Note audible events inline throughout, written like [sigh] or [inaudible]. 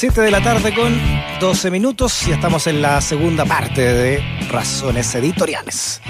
7 de la tarde con 12 minutos y estamos en la segunda parte de Razones Editoriales.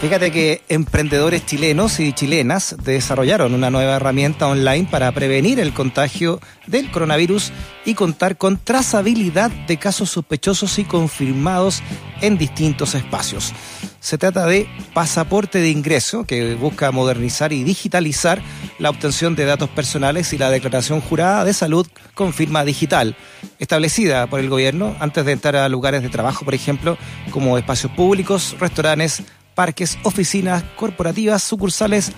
Fíjate que emprendedores chilenos y chilenas desarrollaron una nueva herramienta online para prevenir el contagio del coronavirus y contar con trazabilidad de casos sospechosos y confirmados en distintos espacios. Se trata de Pasaporte de Ingreso, que busca modernizar y digitalizar la obtención de datos personales y la declaración jurada de salud con firma digital, establecida por el gobierno antes de entrar a lugares de trabajo, por ejemplo, como espacios públicos, restaurantes, parques, oficinas corporativas, sucursales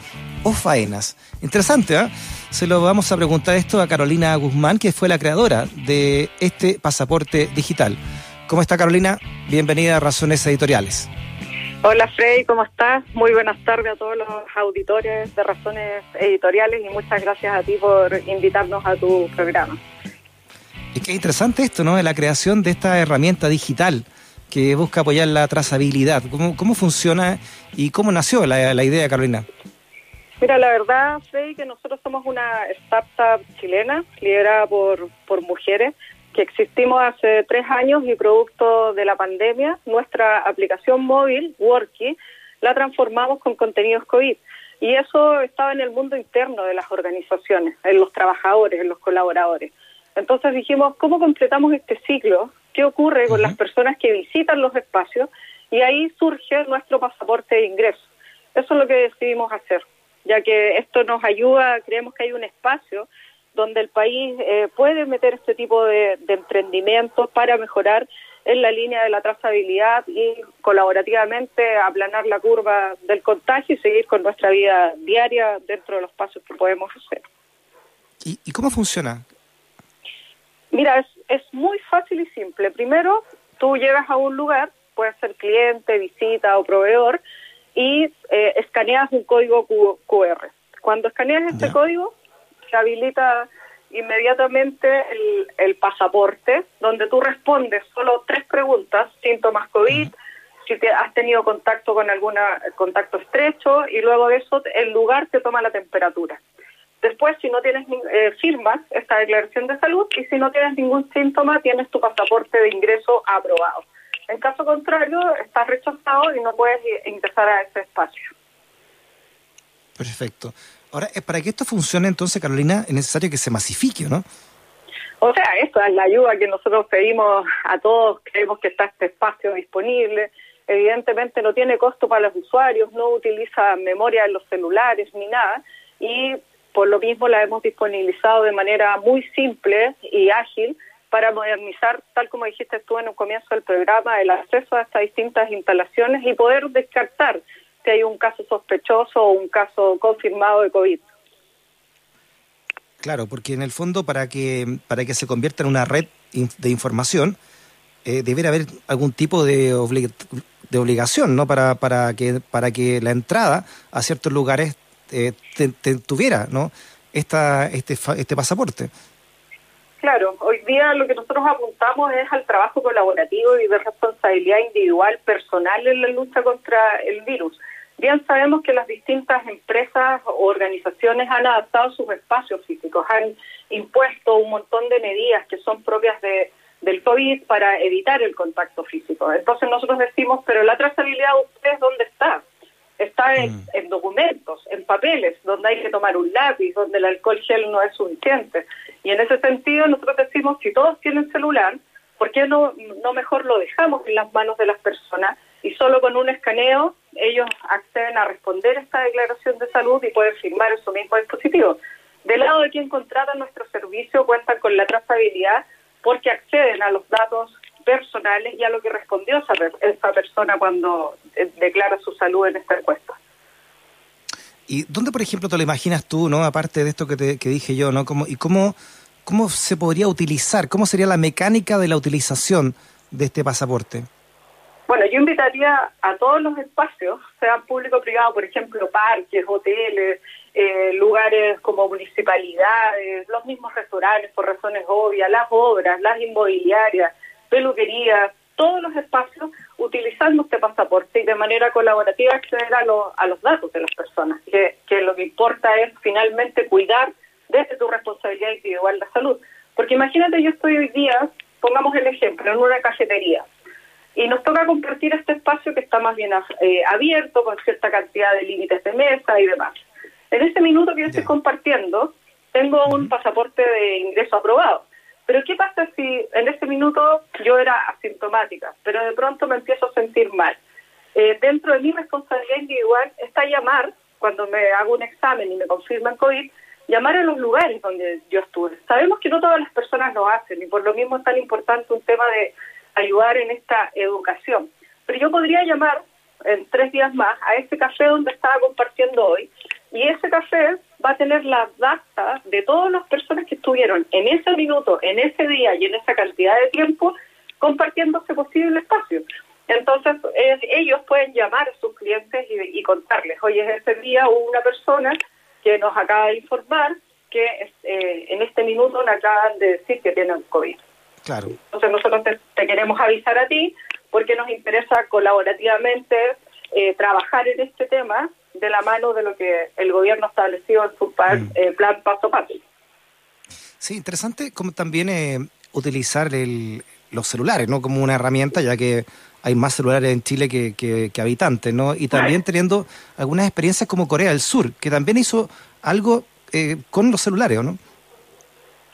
o faenas. Interesante, ¿eh? Se lo vamos a preguntar esto a Carolina Guzmán, que fue la creadora de este pasaporte digital. ¿Cómo está Carolina? Bienvenida a Razones Editoriales. Hola Frey, ¿cómo estás? Muy buenas tardes a todos los auditores de Razones Editoriales y muchas gracias a ti por invitarnos a tu programa. Es que es interesante esto, ¿no? La creación de esta herramienta digital que busca apoyar la trazabilidad. ¿Cómo, cómo funciona y cómo nació la, la idea, Carolina? Mira, la verdad, Frey, que nosotros somos una startup chilena liderada por, por mujeres que existimos hace tres años y producto de la pandemia, nuestra aplicación móvil, Worky, la transformamos con contenidos COVID. Y eso estaba en el mundo interno de las organizaciones, en los trabajadores, en los colaboradores. Entonces dijimos, ¿cómo completamos este ciclo? ¿Qué ocurre con las personas que visitan los espacios? Y ahí surge nuestro pasaporte de ingreso. Eso es lo que decidimos hacer, ya que esto nos ayuda, creemos que hay un espacio donde el país eh, puede meter este tipo de, de emprendimientos para mejorar en la línea de la trazabilidad y colaborativamente aplanar la curva del contagio y seguir con nuestra vida diaria dentro de los pasos que podemos hacer. ¿Y, y cómo funciona? Mira, es, es muy fácil y simple. Primero, tú llegas a un lugar, puede ser cliente, visita o proveedor, y eh, escaneas un código QR. Cuando escaneas este Ya. código, se habilita inmediatamente el, el pasaporte, donde tú respondes solo tres preguntas, síntomas COVID, si te has tenido contacto con algún contacto estrecho, y luego de eso el lugar te toma la temperatura. Después, si no tienes eh, firmas esta declaración de salud y si no tienes ningún síntoma, tienes tu pasaporte de ingreso aprobado. En caso contrario, estás rechazado y no puedes ingresar a ese espacio. Perfecto. Ahora, eh, para que esto funcione, entonces, Carolina, es necesario que se masifique, ¿no? O sea, esta es la ayuda que nosotros pedimos a todos, creemos que está este espacio disponible. Evidentemente no tiene costo para los usuarios, no utiliza memoria en los celulares ni nada y por lo mismo la hemos disponibilizado de manera muy simple y ágil para modernizar, tal como dijiste tú en un comienzo del programa, el acceso a estas distintas instalaciones y poder descartar si hay un caso sospechoso o un caso confirmado de COVID. Claro, porque en el fondo, para que, para que se convierta en una red de información, eh, debería haber algún tipo de, obli- de obligación, ¿no? Para, para, que, para que la entrada a ciertos lugares eh, te- te- tuviera, ¿no? Esta, este, este pasaporte. Claro, hoy día lo que nosotros apuntamos es al trabajo colaborativo y de responsabilidad individual, personal en la lucha contra el virus. Bien sabemos que las distintas empresas o organizaciones han adaptado sus espacios físicos, han impuesto un montón de medidas que son propias de, del COVID para evitar el contacto físico. Entonces nosotros decimos, pero la trazabilidad de ustedes, ¿dónde está? Está en, Mm. en documentos, en papeles, donde hay que tomar un lápiz, donde el alcohol gel no es suficiente. Y en ese sentido nosotros decimos, si todos tienen celular, ¿por qué no, no mejor lo dejamos en las manos de las personas y solo con un escaneo ellos acceden a responder esta declaración de salud y pueden firmar en su mismo dispositivo? Del lado de quien contrata nuestro servicio cuentan con la trazabilidad porque acceden a los datos personales y a lo que respondió esa, esa persona cuando eh, declara su salud en esta encuesta. ¿Y dónde, por ejemplo, te lo imaginas tú, ¿no? Aparte de esto que, te, que dije yo, ¿no? ¿Cómo, ¿Y cómo, cómo se podría utilizar? ¿Cómo sería la mecánica de la utilización de este pasaporte? Bueno, yo invitaría a todos los espacios, sean público o privado, por ejemplo, parques, hoteles, eh, lugares como municipalidades, los mismos restaurantes por razones obvias, las obras, las inmobiliarias, peluquerías, todos los espacios utilizando este pasaporte y de manera colaborativa acceder a, lo- a los datos de las personas, que, que lo que importa es finalmente cuidar desde tu responsabilidad individual la salud. Porque imagínate, yo estoy hoy día, pongamos el ejemplo, en una cafetería, y nos toca compartir este espacio que está más bien eh, abierto, con cierta cantidad de límites de mesa y demás. En este minuto que yo estoy compartiendo, tengo un pasaporte de ingreso aprobado. Pero ¿qué pasa si en este minuto yo era asintomática, pero de pronto me empiezo a sentir mal? Eh, dentro de mi responsabilidad individual está llamar, cuando me hago un examen y me confirman COVID, llamar a los lugares donde yo estuve. Sabemos que no todas las personas lo hacen y por lo mismo es tan importante un tema de ayudar en esta educación. Pero yo podría llamar en tres días más a ese café donde estaba compartiendo hoy y ese café va a tener la data de todas las personas que estuvieron en ese minuto, en ese día y en esa cantidad de tiempo compartiendo ese posible espacio. Entonces, ellos pueden llamar a sus clientes y, contarles, oye, ese día hubo una persona que nos acaba de informar que eh, en este minuto nos acaban de decir que tienen COVID. Claro. Entonces, nosotros te, queremos avisar a ti porque nos interesa colaborativamente eh, trabajar en este tema de la mano de lo que el gobierno estableció en su mm. eh, plan paso a paso. Sí, interesante como también eh, utilizar el, los celulares, ¿no? Como una herramienta, ya que hay más celulares en Chile que, que, habitantes, ¿no? Y también teniendo algunas experiencias como Corea del Sur, que también hizo algo eh, con los celulares, ¿no?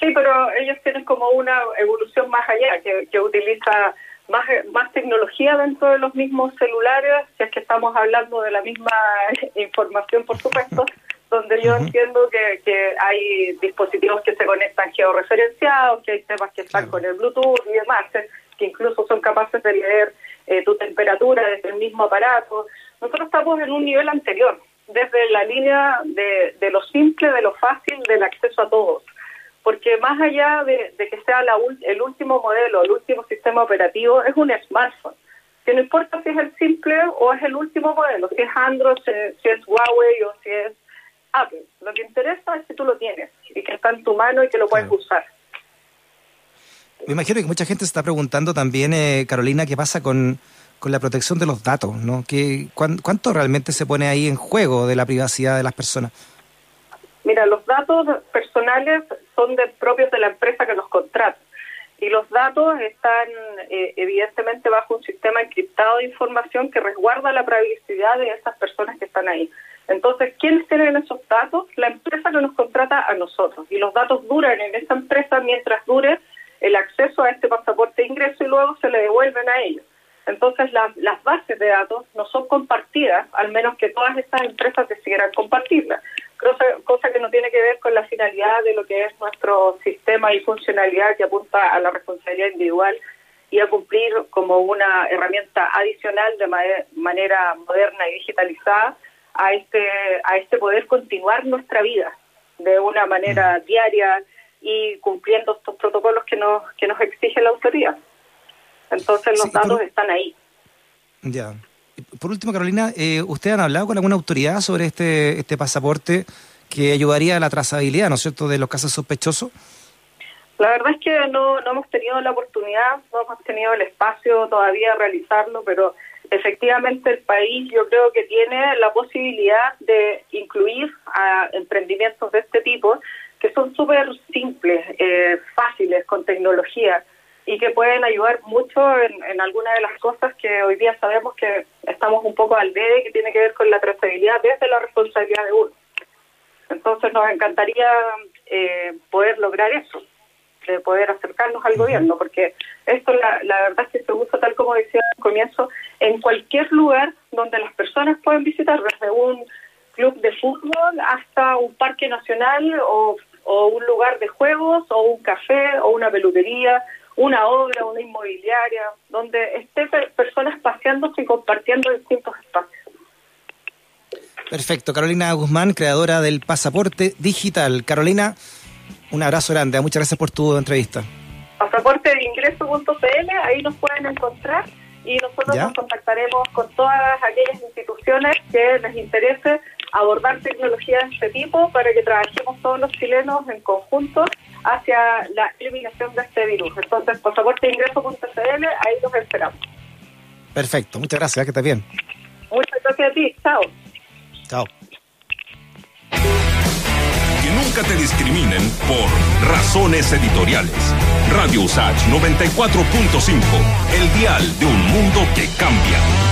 Sí, pero ellos tienen como una evolución más allá, que, que utiliza más, más tecnología dentro de los mismos celulares, si es que estamos hablando de la misma [laughs] información, por supuesto, [laughs] donde yo entiendo que, que hay dispositivos que se conectan georreferenciados, que hay temas que están con el Bluetooth y demás, que incluso son capaces de leer eh, tu temperatura desde el mismo aparato. Nosotros estamos en un nivel anterior, desde la línea de, de lo simple, de lo fácil, del acceso a todos porque más allá de, que sea el último modelo, el último sistema operativo, es un smartphone. Que no importa si es el simple o es el último modelo, si es Android, si, es Huawei o si es Apple. Lo que interesa es que tú lo tienes y que está en tu mano y que lo puedes usar. Me imagino que mucha gente se está preguntando también, eh, Carolina, qué pasa con, con la protección de los datos, ¿no? ¿Qué, ¿Cuánto realmente se pone ahí en juego de la privacidad de las personas? Mira, los datos personales son de, propios de la empresa que los contrata y los datos están eh, evidentemente bajo un sistema encriptado de información que resguarda la privacidad de esas personas que están ahí. Entonces, ¿quiénes tienen esos datos? La empresa que nos contrata a nosotros. Y los datos duran en esa empresa mientras dure el acceso a este pasaporte de ingreso y luego se le devuelven a ellos. Entonces, las bases de datos no son compartidas, al menos que todas estas empresas decidieran compartirlas cosa, que no tiene que ver con la finalidad de lo que es nuestro sistema y funcionalidad que apunta a la responsabilidad individual y a cumplir como una herramienta adicional de manera moderna y digitalizada a este a este poder continuar nuestra vida de una manera mm. diaria y cumpliendo estos protocolos que nos que nos exige la autoridad. Entonces los datos están ahí. Ya. Por último, Carolina, eh, ¿ustedes han hablado con alguna autoridad sobre este, este pasaporte que ayudaría a la trazabilidad, ¿no es cierto?, de los casos sospechosos. La verdad es que no, no hemos tenido la oportunidad, no hemos tenido el espacio todavía de realizarlo, pero efectivamente el país yo creo que tiene la posibilidad de incluir a emprendimientos de este tipo que son súper simples, eh, fáciles, con tecnología y que pueden ayudar mucho en, en algunas de las cosas que hoy día sabemos que estamos un poco al debe, que tiene que ver con la trazabilidad desde la responsabilidad de uno. Entonces nos encantaría eh, poder lograr eso, de poder acercarnos al gobierno, porque esto la, la verdad es que se usa tal como decía al comienzo, en cualquier lugar donde las personas pueden visitar, desde un club de fútbol hasta un parque nacional o, o un lugar de juegos o un café o una peluquería una obra, una inmobiliaria, donde estén personas paseándose y compartiendo distintos espacios. Perfecto. Carolina Guzmán, creadora del pasaporte digital. Carolina, un abrazo grande. Muchas gracias por tu entrevista. Pasaporte de ingreso.cl, ahí nos pueden encontrar y nosotros nos contactaremos con todas aquellas instituciones que les interese abordar tecnología de este tipo para que trabajemos todos los chilenos en conjunto hacia la eliminación de este virus. Entonces, pasaporteingreso.cl, ahí los esperamos. Perfecto, muchas gracias, que estés bien. Muchas gracias a ti, chao. Chao. Que nunca te discriminen por Razones Editoriales. Radio Usach 94.5, el dial de un mundo que cambia.